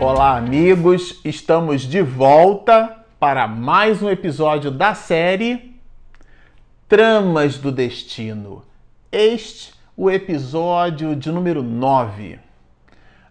Olá, amigos! Estamos de volta para mais um episódio da série Tramas do Destino. Este o episódio de número 9.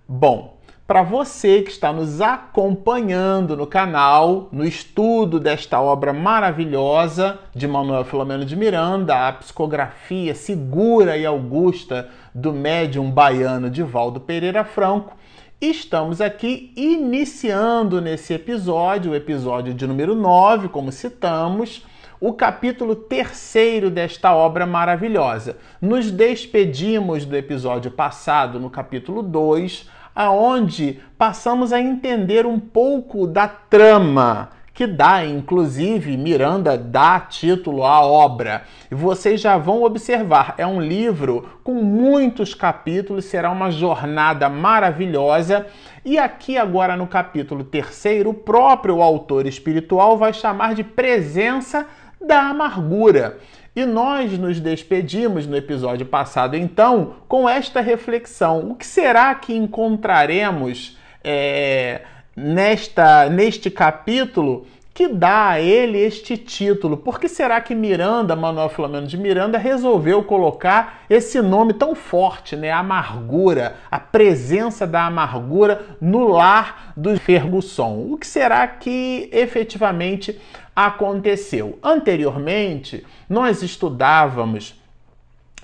Bom, para você que está nos acompanhando no canal, no estudo desta obra maravilhosa de Manuel Filomeno de Miranda, a psicografia segura e augusta do médium baiano Divaldo Pereira Franco, Estamos aqui iniciando nesse episódio, o episódio de número 9, como citamos, o capítulo terceiro desta obra maravilhosa. Nos despedimos do episódio passado, no capítulo 2, aonde passamos a entender um pouco da trama que dá, inclusive, Miranda dá título à obra. E vocês já vão observar, é um livro com muitos capítulos, será uma jornada maravilhosa. E aqui agora no capítulo terceiro, o próprio autor espiritual vai chamar de presença da amargura. E nós nos despedimos no episódio passado, então, com esta reflexão: o que será que encontraremos? É nesta neste capítulo que dá a ele este título. Por que será que Miranda, Manuel Filomeno de Miranda, resolveu colocar esse nome tão forte, né? Amargura, a presença da amargura no lar do Fergusson. O que será que efetivamente aconteceu? Anteriormente, nós estudávamos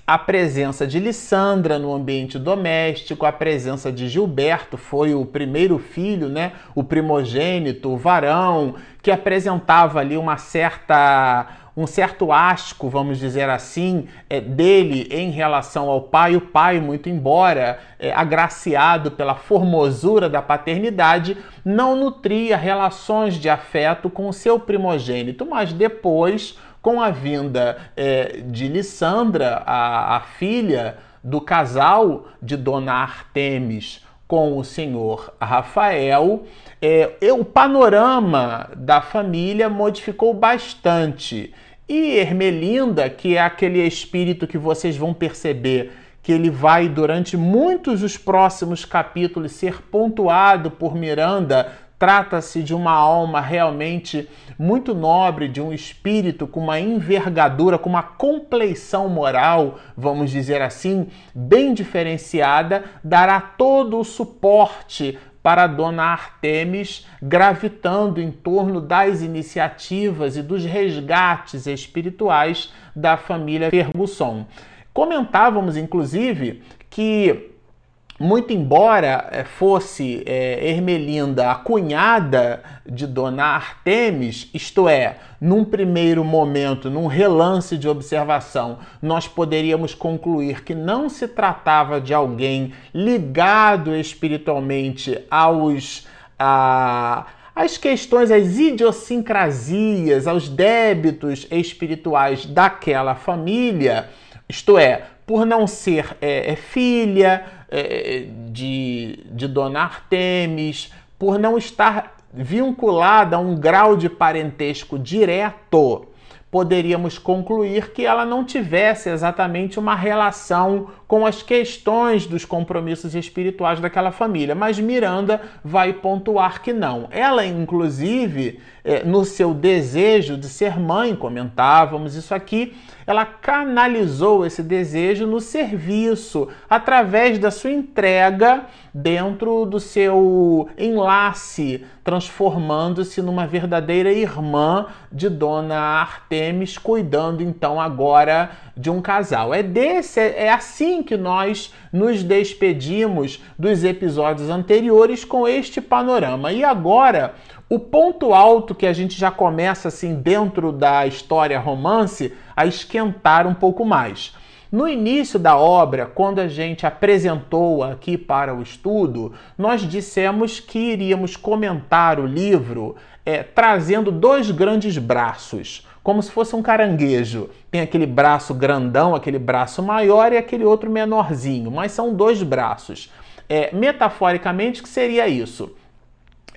a presença de Lissandra no ambiente doméstico, a presença de Gilberto, foi o primeiro filho, né, o primogênito, o varão, que apresentava ali uma certa um certo asco, vamos dizer assim, é, dele em relação ao pai. O pai, muito embora é, agraciado pela formosura da paternidade, não nutria relações de afeto com o seu primogênito, mas depois com a vinda é, de Lissandra, a, a filha do casal de Dona Artemis com o senhor Rafael, é, o panorama da família modificou bastante. E Ermelinda, que é aquele espírito que vocês vão perceber que ele vai durante muitos os próximos capítulos ser pontuado por Miranda Trata-se de uma alma realmente muito nobre, de um espírito com uma envergadura, com uma compleição moral, vamos dizer assim, bem diferenciada, dará todo o suporte para dona Artemis, gravitando em torno das iniciativas e dos resgates espirituais da família Fergusson. Comentávamos, inclusive, que muito embora eh, fosse é, Ermelinda a cunhada de Dona Artemis, isto é, num primeiro momento, num relance de observação, nós poderíamos concluir que não se tratava de alguém ligado espiritualmente aos. A, as questões, as idiosincrasias, aos débitos espirituais daquela família, isto é, por não ser é, é filha é, de, de Dona Artemis, por não estar vinculada a um grau de parentesco direto, poderíamos concluir que ela não tivesse exatamente uma relação com as questões dos compromissos espirituais daquela família. Mas Miranda vai pontuar que não. Ela, inclusive, é, no seu desejo de ser mãe, comentávamos isso aqui, ela canalizou esse desejo no serviço, através da sua entrega dentro do seu enlace, transformando-se numa verdadeira irmã de Dona Artemis, cuidando então agora de um casal. É desse, é assim que nós nos despedimos dos episódios anteriores com este panorama. E agora, o ponto alto que a gente já começa assim dentro da história romance a esquentar um pouco mais. No início da obra, quando a gente apresentou aqui para o estudo, nós dissemos que iríamos comentar o livro é, trazendo dois grandes braços, como se fosse um caranguejo. Tem aquele braço grandão, aquele braço maior e aquele outro menorzinho, mas são dois braços. É, metaforicamente, que seria isso?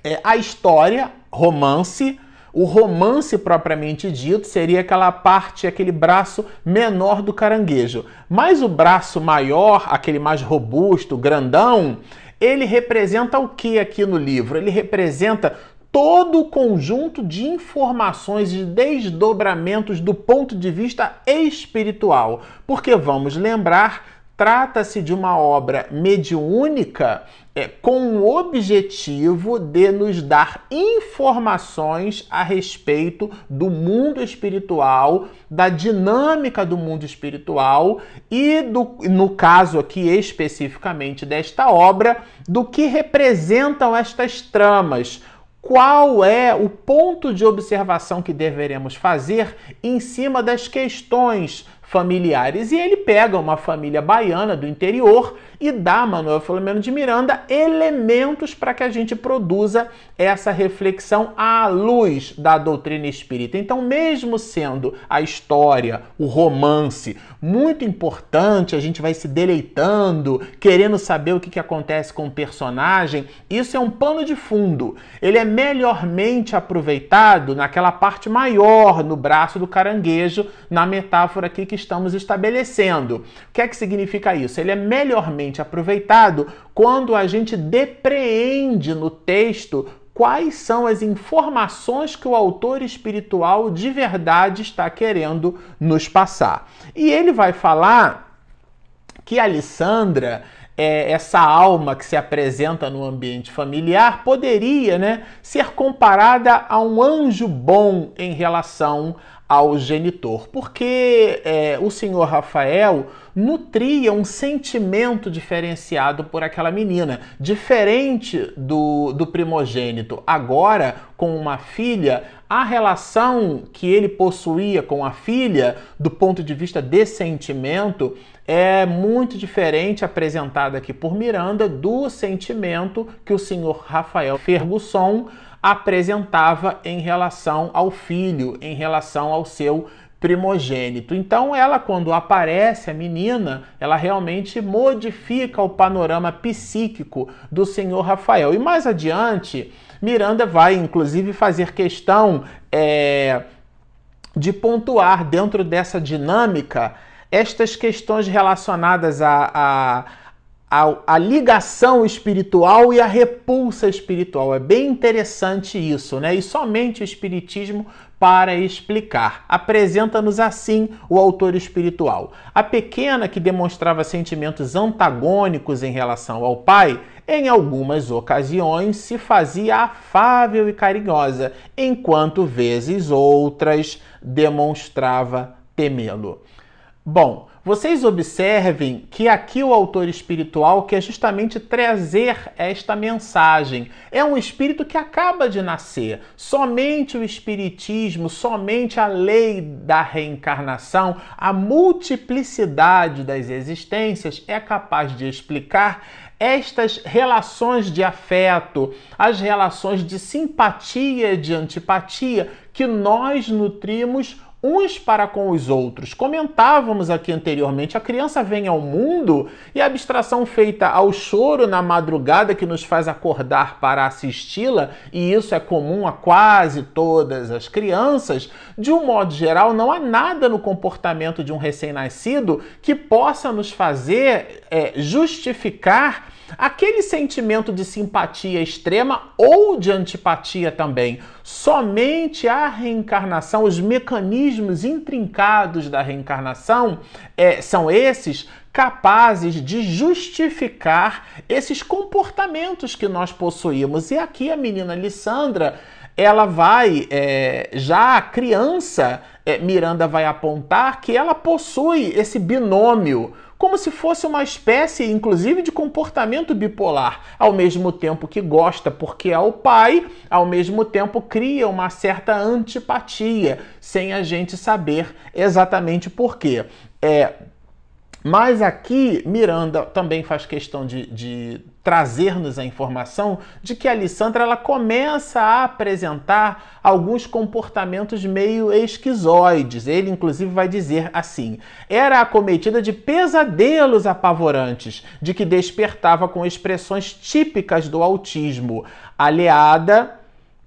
É, a história, romance, o romance propriamente dito seria aquela parte, aquele braço menor do caranguejo. Mas o braço maior, aquele mais robusto, grandão, ele representa o que aqui no livro? Ele representa todo o conjunto de informações e desdobramentos do ponto de vista espiritual. Porque vamos lembrar Trata-se de uma obra mediúnica é, com o objetivo de nos dar informações a respeito do mundo espiritual, da dinâmica do mundo espiritual e, do, no caso aqui especificamente desta obra, do que representam estas tramas. Qual é o ponto de observação que deveremos fazer em cima das questões familiares. E ele pega uma família baiana do interior e dá a Manuel Filomeno de Miranda elementos para que a gente produza essa reflexão à luz da doutrina espírita. Então, mesmo sendo a história, o romance, muito importante, a gente vai se deleitando, querendo saber o que, que acontece com o personagem, isso é um pano de fundo. Ele é melhormente aproveitado naquela parte maior, no braço do caranguejo, na metáfora aqui que estamos estabelecendo. O que é que significa isso? Ele é melhormente aproveitado quando a gente depreende no texto quais são as informações que o autor espiritual de verdade está querendo nos passar. E ele vai falar que Alessandra é, essa alma que se apresenta no ambiente familiar poderia né, ser comparada a um anjo bom em relação ao genitor, porque é, o senhor Rafael nutria um sentimento diferenciado por aquela menina, diferente do, do primogênito. Agora, com uma filha, a relação que ele possuía com a filha, do ponto de vista de sentimento, é muito diferente apresentada aqui por Miranda do sentimento que o senhor Rafael Ferguson apresentava em relação ao filho, em relação ao seu primogênito. Então, ela, quando aparece, a menina, ela realmente modifica o panorama psíquico do senhor Rafael. E mais adiante, Miranda vai, inclusive, fazer questão é, de pontuar dentro dessa dinâmica estas questões relacionadas a, a a, a, ligação espiritual e a repulsa espiritual. É bem interessante isso, né? E somente o Espiritismo para explicar. Apresenta-nos assim o autor espiritual. A pequena que demonstrava sentimentos antagônicos em relação ao pai, em algumas ocasiões se fazia afável e carinhosa, enquanto vezes outras demonstrava temê-lo. Bom, vocês observem que aqui o autor espiritual quer justamente trazer esta mensagem. É um espírito que acaba de nascer. Somente o espiritismo, somente a lei da reencarnação, a multiplicidade das existências é capaz de explicar estas relações de afeto, as relações de simpatia e de antipatia que nós nutrimos uns para com os outros. Comentávamos aqui anteriormente, a criança vem ao mundo e a abstração feita ao choro na madrugada que nos faz acordar para assisti-la, e isso é comum a quase todas as crianças, de um modo geral, não há nada no comportamento de um recém-nascido que possa nos fazer é, justificar aquele sentimento de simpatia extrema ou de antipatia também. Somente a reencarnação, os mecanismos intrincados da reencarnação é, são esses capazes de justificar esses comportamentos que nós possuímos. E aqui a menina Lissandra ela vai, é, já a criança, é, Miranda vai apontar que ela possui esse binômio como se fosse uma espécie, inclusive, de comportamento bipolar, ao mesmo tempo que gosta porque é o pai, ao mesmo tempo cria uma certa antipatia, sem a gente saber exatamente por quê. É, mas aqui Miranda também faz questão de, de trazer-nos a informação de que a Alessandra ela começa a apresentar alguns comportamentos meio esquizoides. Ele, inclusive, vai dizer assim: era acometida de pesadelos apavorantes, de que despertava com expressões típicas do autismo, aliada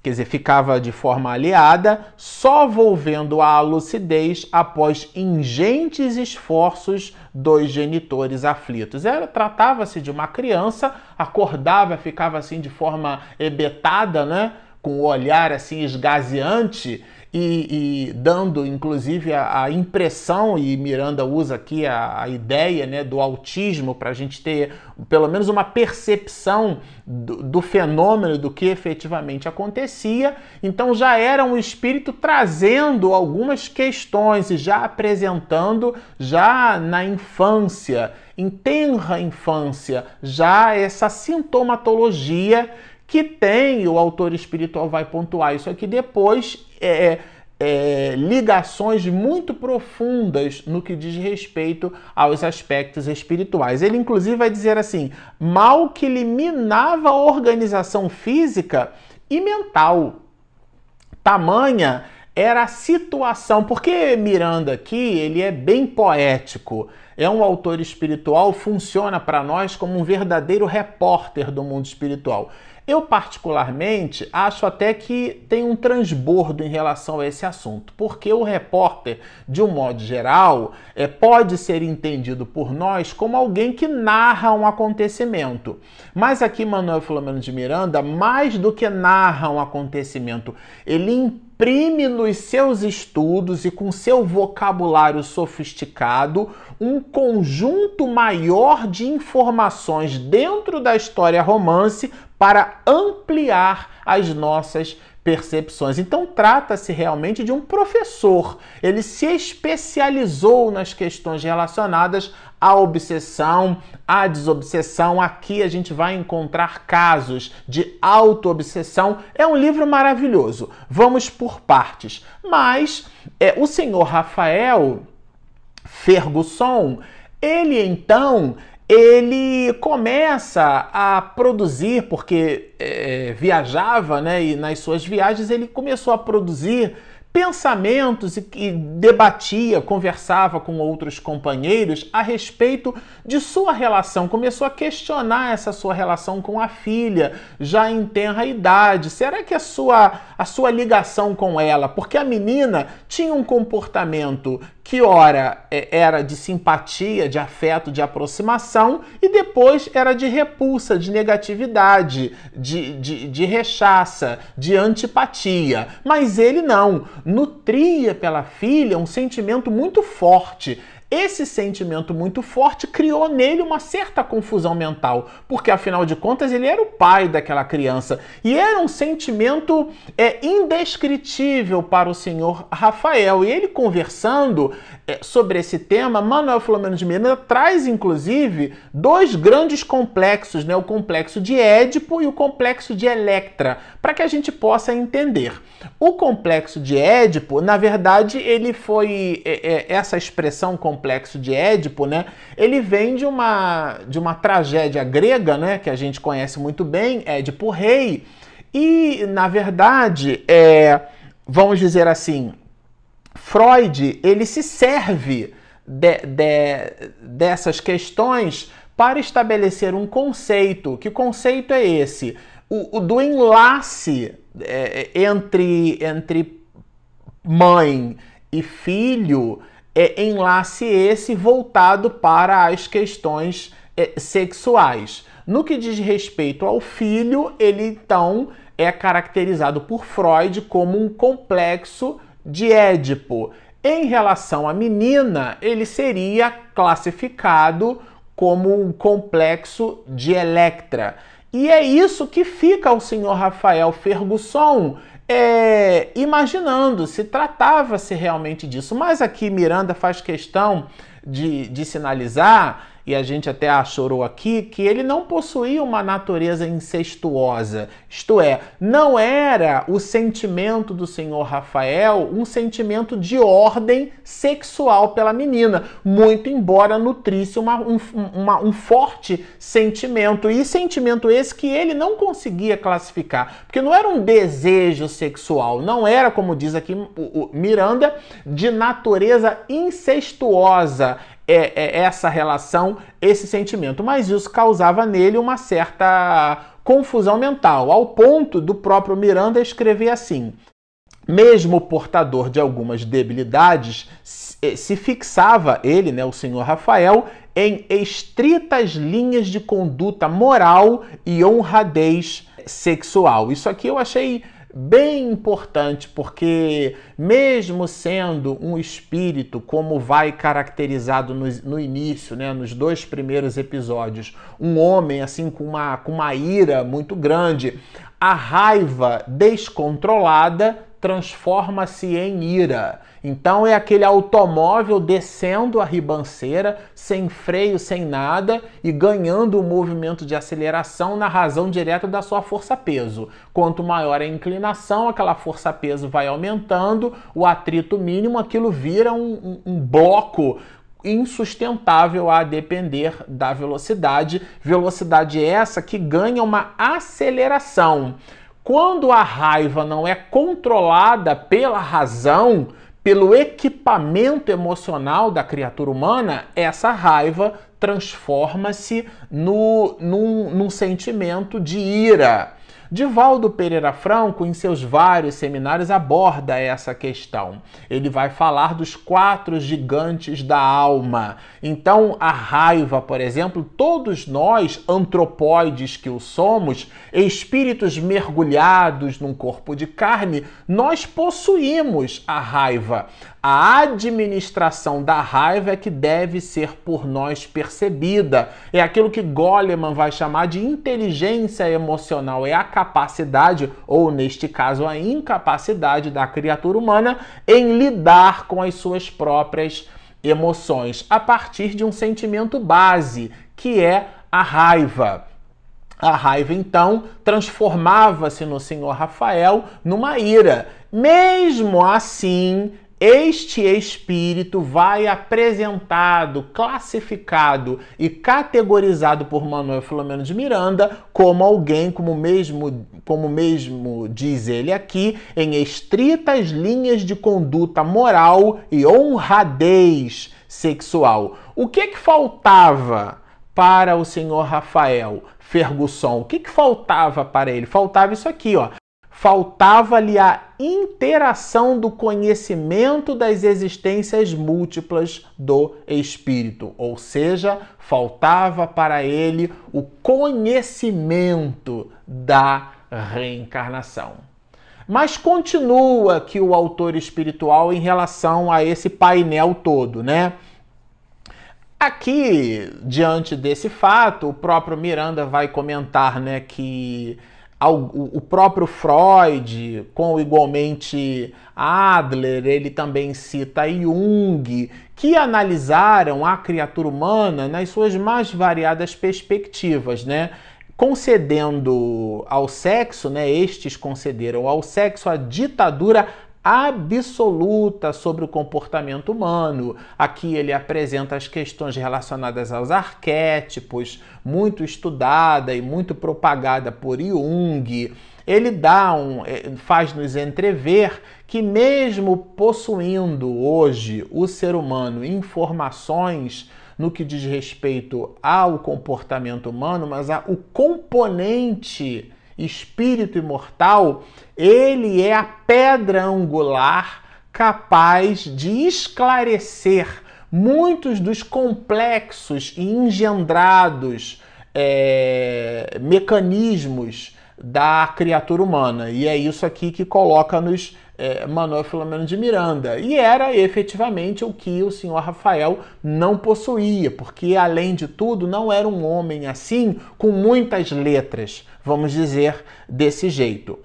quer dizer, ficava de forma aliada, só volvendo à lucidez após ingentes esforços dos genitores aflitos. Era tratava-se de uma criança, acordava, ficava assim de forma ebetada, né? Com o olhar assim esgazeante e, e dando inclusive a, a, impressão, e Miranda usa aqui a, a ideia né, do autismo para a gente ter pelo menos uma percepção do, do, fenômeno, do que efetivamente acontecia. Então já era um espírito trazendo algumas questões e já apresentando, já na infância, em tenra infância, já essa sintomatologia que tem, o autor espiritual vai pontuar isso aqui depois, é, é, ligações muito profundas no que diz respeito aos aspectos espirituais. Ele, inclusive, vai dizer assim: mal que eliminava a organização física e mental. Tamanha era a situação, porque Miranda aqui ele é bem poético, é um autor espiritual, funciona para nós como um verdadeiro repórter do mundo espiritual. Eu, particularmente, acho até que tem um transbordo em relação a esse assunto, porque o repórter, de um modo geral, é, pode ser entendido por nós como alguém que narra um acontecimento. Mas aqui, Manuel Filomeno de Miranda, mais do que narra um acontecimento, ele imprime nos seus estudos e com seu vocabulário sofisticado um conjunto maior de informações dentro da história romance para ampliar as nossas percepções. Então trata-se realmente de um professor. Ele se especializou nas questões relacionadas à obsessão, à desobsessão. Aqui a gente vai encontrar casos de auto-obsessão. É um livro maravilhoso. Vamos por partes. Mas é, o senhor Rafael Ferguson, ele então ele começa a produzir, porque é, viajava, né, e nas suas viagens ele começou a produzir pensamentos e, e, debatia, conversava com outros companheiros a respeito de sua relação. Começou a questionar essa sua relação com a filha, já em tenra idade. Será que a sua, a sua ligação com ela, porque a menina tinha um comportamento que ora é, era de simpatia, de afeto, de aproximação, e depois era de repulsa, de negatividade, de, de, de rechaça, de antipatia. Mas ele não, nutria pela filha um sentimento muito forte esse sentimento muito forte criou nele uma certa confusão mental, porque afinal de contas ele era o pai daquela criança e era um sentimento é, indescritível para o senhor Rafael. E ele conversando sobre esse tema, Manuel Filomeno de Miranda traz inclusive dois grandes complexos, né? o complexo de Édipo e o complexo de Electra, para que a gente possa entender. O complexo de Édipo, na verdade, ele foi é, é essa expressão complexo de Édipo, né? Ele vem de uma de uma tragédia grega, né? Que a gente conhece muito bem, Édipo Rei. E na verdade, é, vamos dizer assim, Freud ele se serve de, de, dessas questões para estabelecer um conceito. Que conceito é esse? O, o do enlace é, entre, entre mãe e filho é enlace esse voltado para as questões é, sexuais. No que diz respeito ao filho, ele então é caracterizado por Freud como um complexo de Édipo. Em relação à menina, ele seria classificado como um complexo de Electra. E é isso que fica o senhor Rafael Ferguson é, imaginando se tratava-se realmente disso. Mas aqui Miranda faz questão de, de sinalizar e a gente até a chorou aqui, que ele não possuía uma natureza incestuosa. Isto é, não era o sentimento do senhor Rafael um sentimento de ordem sexual pela menina, muito embora nutrisse uma, um, uma, um forte sentimento. E sentimento esse que ele não conseguia classificar, porque não era um desejo sexual, não era, como diz aqui o, o Miranda, de natureza incestuosa é, é essa relação, esse sentimento, mas isso causava nele uma certa confusão mental, ao ponto do próprio Miranda escrever assim: mesmo portador de algumas debilidades, se fixava ele, né, o senhor Rafael, em estritas linhas de conduta moral e honradez sexual. Isso aqui eu achei bem importante, porque mesmo sendo um espírito, como vai caracterizado no, no, início, né, nos dois primeiros episódios, um homem assim com uma, com uma ira muito grande, a raiva descontrolada transforma-se em ira. Então é aquele automóvel descendo a ribanceira, sem freio, sem nada, e ganhando o movimento de aceleração na razão direta da sua força-peso. Quanto maior a inclinação, aquela força-peso vai aumentando, o atrito mínimo, aquilo vira um, um, um bloco insustentável a depender da velocidade. Velocidade essa que ganha uma aceleração. Quando a raiva não é controlada pela razão, pelo equipamento emocional da criatura humana, essa raiva transforma-se num, num sentimento de ira. Divaldo Pereira Franco, em seus vários seminários, aborda essa questão. Ele vai falar dos quatro gigantes da alma. Então, a raiva, por exemplo, todos nós, antropóides que o somos, espíritos mergulhados num corpo de carne, nós possuímos a raiva. A administração da raiva é que deve ser por nós percebida. É aquilo que Goleman vai chamar de inteligência emocional. É a capacidade, ou neste caso, a incapacidade da criatura humana em lidar com as suas próprias emoções a partir de um sentimento base, que é a raiva. A raiva, então, transformava-se no senhor Rafael numa ira. Mesmo assim, este espírito vai apresentado, classificado e categorizado por Manuel Filomeno de Miranda como alguém, como mesmo, como mesmo diz ele aqui, em estritas linhas de conduta moral e honradez sexual. O que que faltava para o senhor Rafael Ferguson? O que que faltava para ele? Faltava isso aqui, ó faltava-lhe a interação do conhecimento das existências múltiplas do espírito, ou seja, faltava para ele o conhecimento da reencarnação. Mas continua aqui o autor espiritual em relação a esse painel todo, né? Aqui, diante desse fato, o próprio Miranda vai comentar, né, que o próprio Freud, com igualmente Adler, ele também cita Jung, que analisaram a criatura humana nas suas mais variadas perspectivas, né? Concedendo ao sexo, né? Estes concederam ao sexo a ditadura absoluta sobre o comportamento humano. Aqui ele apresenta as questões relacionadas aos arquétipos, muito estudada e muito propagada por Jung. Ele dá um, eh, faz-nos entrever que mesmo possuindo hoje o ser humano informações no que diz respeito ao comportamento humano, mas a, o componente espírito imortal, ele é a pedra angular capaz de esclarecer muitos dos complexos e engendrados é, mecanismos da criatura humana. E é isso aqui que coloca-nos é, Manuel Filomeno de Miranda. E era efetivamente o que o senhor Rafael não possuía, porque além de tudo não era um homem assim com muitas letras, vamos dizer desse jeito.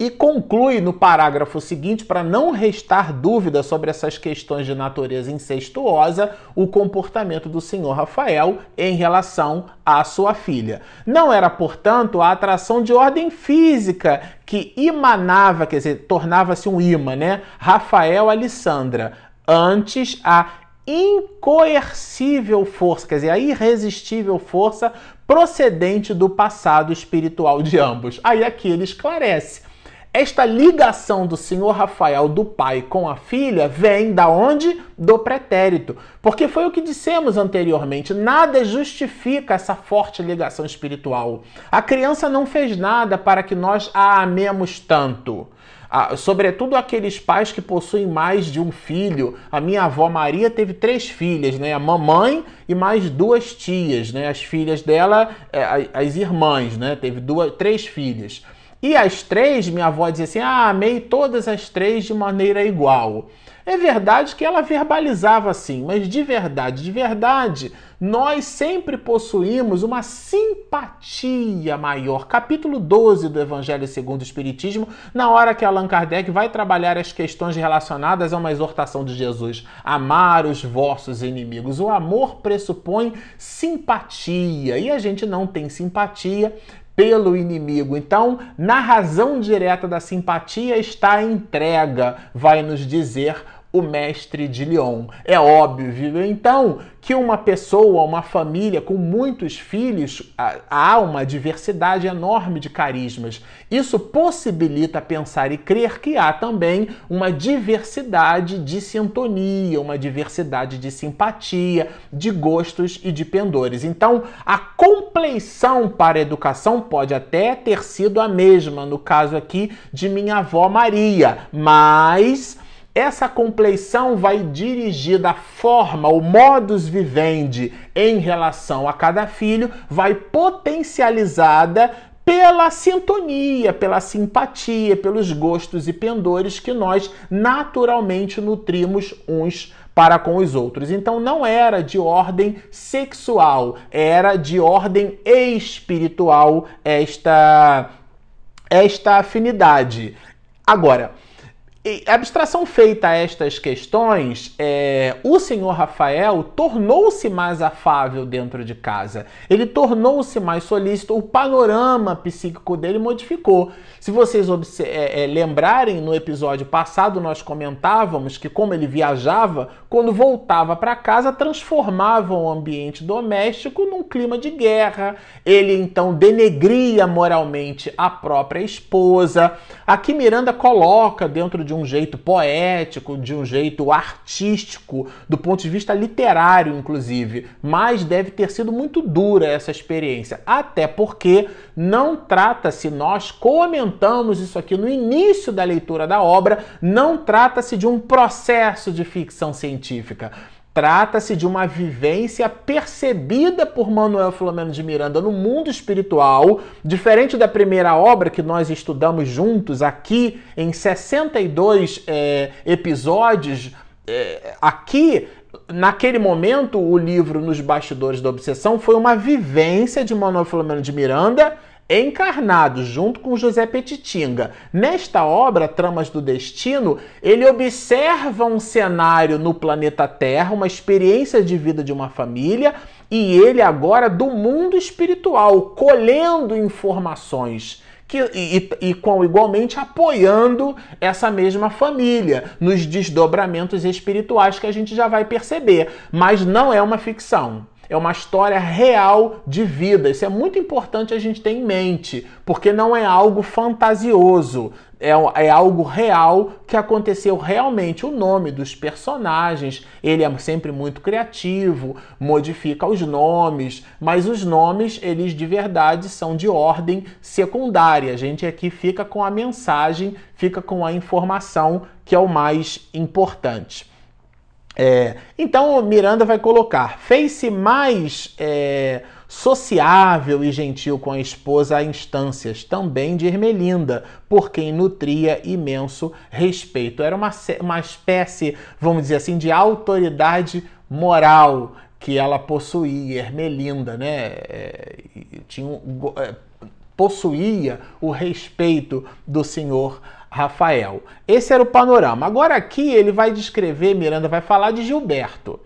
E conclui no parágrafo seguinte, para não restar dúvida sobre essas questões de natureza incestuosa, o comportamento do senhor Rafael em relação à sua filha. Não era, portanto, a atração de ordem física que emanava, quer dizer, tornava-se um imã, né? Rafael Alessandra. Antes, a incoercível força, quer dizer, a irresistível força procedente do passado espiritual de ambos. Aí aqui ele esclarece Esta ligação do senhor Rafael do pai com a filha vem da onde? Do pretérito. Porque foi o que dissemos anteriormente, nada justifica essa forte ligação espiritual. A criança não fez nada para que nós a amemos tanto. Ah, sobretudo aqueles pais que possuem mais de um filho. A minha avó Maria teve três filhas, né? A mamãe e mais duas tias, né? As filhas dela, é, as irmãs, né? Teve duas, três filhas. E as três, minha avó dizia assim: ah, amei todas as três de maneira igual. É verdade que ela verbalizava assim, mas de verdade, de verdade, nós sempre possuímos uma simpatia maior. Capítulo 12 do Evangelho segundo o Espiritismo, na hora que Allan Kardec vai trabalhar as questões relacionadas a uma exortação de Jesus: amar os vossos inimigos. O amor pressupõe simpatia e a gente não tem simpatia pelo inimigo. Então, na razão direta da simpatia está a entrega, vai nos dizer o mestre de Lyon. É óbvio, então, que uma pessoa, uma família com muitos filhos, há uma diversidade enorme de carismas. Isso possibilita pensar e crer que há também uma diversidade de sintonia, uma diversidade de simpatia, de gostos e de pendores. Então, a compleição para a educação pode até ter sido a mesma, no caso aqui de minha avó Maria, mas essa compleição vai dirigir da forma, o modus vivendi em relação a cada filho, vai potencializada pela sintonia, pela simpatia, pelos gostos e pendores que nós naturalmente nutrimos uns para com os outros. Então não era de ordem sexual, era de ordem espiritual esta esta afinidade. Agora, abstração feita a estas questões, é, o senhor Rafael tornou-se mais afável dentro de casa. Ele tornou-se mais solícito. O panorama psíquico dele modificou. Se vocês é, é, lembrarem, no episódio passado nós comentávamos que, como ele viajava, quando voltava para casa, transformava o ambiente doméstico num clima de guerra. Ele então denegria moralmente a própria esposa. Aqui Miranda coloca dentro de um jeito poético, de um jeito artístico, do ponto de vista literário, inclusive, mas deve ter sido muito dura essa experiência, até porque não trata-se, nós comentamos isso aqui no início da leitura da obra, não trata-se de um processo de ficção científica. Trata-se de uma vivência percebida por Manuel Filomeno de Miranda no mundo espiritual, diferente da primeira obra que nós estudamos juntos aqui em 62 é, episódios. É, aqui naquele momento, o livro Nos Bastidores da Obsessão foi uma vivência de Manuel Filomeno de Miranda encarnado junto com José Petitinga. Nesta obra, Tramas do Destino, ele observa um cenário no planeta Terra, uma experiência de vida de uma família, e ele agora do mundo espiritual, colhendo informações. Que, e, e, com igualmente apoiando essa mesma família nos desdobramentos espirituais que a gente já vai perceber, mas não é uma ficção é uma história real de vida. Isso é muito importante a gente ter em mente, porque não é algo fantasioso, é, é algo real que aconteceu realmente. O nome dos personagens, ele é sempre muito criativo, modifica os nomes, mas os nomes, eles de verdade são de ordem secundária. A gente aqui fica com a mensagem, fica com a informação que é o mais importante. É, então Miranda vai colocar: fez-se mais é, sociável e gentil com a esposa a instâncias também de Ermelinda, por quem nutria imenso respeito. Era uma, uma espécie, vamos dizer assim, de autoridade moral que ela possuía, Ermelinda, né? É, tinha, é, possuía o respeito do senhor Rafael. Esse era o panorama. Agora aqui ele vai descrever, Miranda vai falar de Gilberto.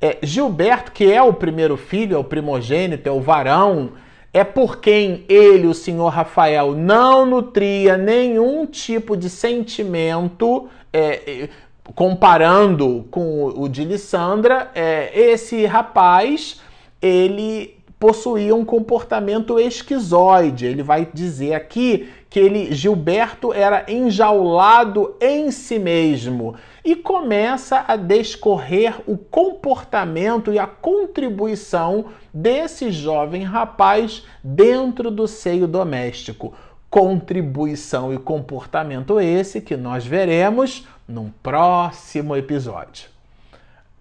É, Gilberto, que é o primeiro filho, é o primogênito, é o varão, é por quem ele, o senhor Rafael, não nutria nenhum tipo de sentimento, é, comparando com o de Lissandra, é, esse rapaz, ele possuía um comportamento esquizoide. Ele vai dizer aqui que ele Gilberto era enjaulado em si mesmo e começa a descorrer o comportamento e a contribuição desse jovem rapaz dentro do seio doméstico. Contribuição e comportamento esse que nós veremos num próximo episódio.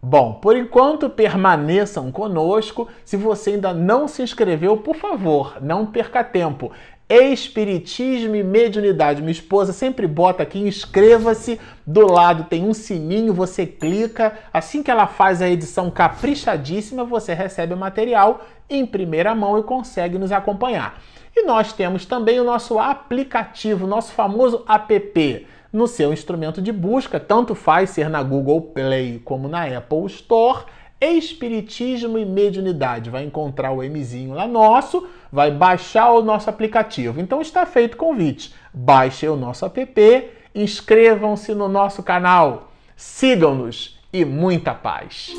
Bom, por enquanto permaneçam conosco. Se você ainda não se inscreveu, por favor, não perca tempo. Espiritismo e mediunidade. Minha esposa sempre bota aqui, inscreva-se. Do lado tem um sininho, você clica. Assim que ela faz a edição caprichadíssima, você recebe o material em primeira mão e consegue nos acompanhar. E nós temos também o nosso aplicativo, nosso famoso app no seu instrumento de busca, tanto faz ser na Google Play como na Apple Store. Espiritismo e Mediunidade. Vai encontrar o Mzinho lá nosso, vai baixar o nosso aplicativo. Então está feito o convite. Baixem o nosso app, inscrevam-se no nosso canal, sigam-nos e muita paz.